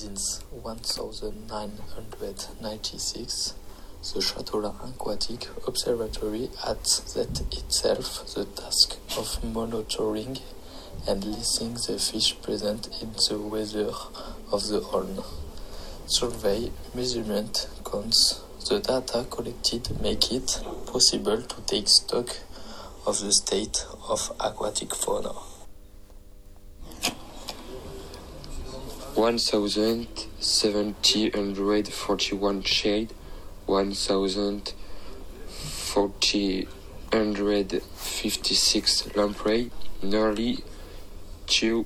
Since 1996, the Châteaulin Aquatic Observatory has set itself the task of monitoring and listing the fish present in the water of the Aulne. Survey, measurement, counts, the data collected make it possible to take stock of the state of aquatic fauna. One thousand seventy hundred forty-one shade, one thousand forty hundred fifty-six lamprey, nearly two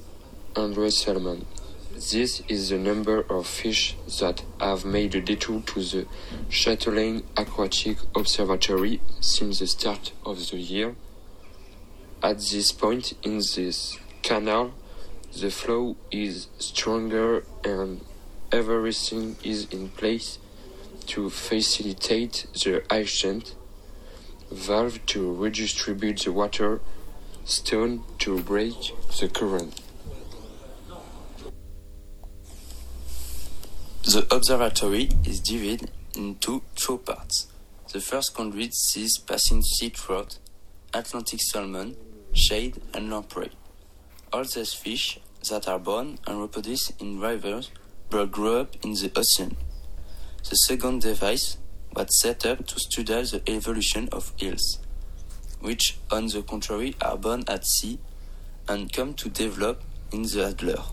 hundred salmon. This is the number of fish that have made a detour to the Châteaulin Aquatic Observatory since the start of the year. At this point in this canal, the flow is stronger and everything is in place to facilitate the ascent, valve to redistribute the water, stone to break the current. The observatory is divided into two parts. The first conduit sees passing sea trout, Atlantic salmon, shade, and lamprey. All these fish that are born and reproduce in rivers but grow up in the ocean. The second device was set up to study the evolution of eels, which, on the contrary, are born at sea and come to develop in the Aulne.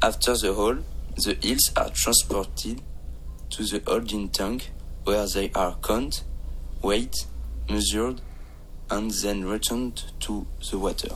After the haul, the eels are transported to the holding tank where they are counted, weighed, measured, and then returned to the water.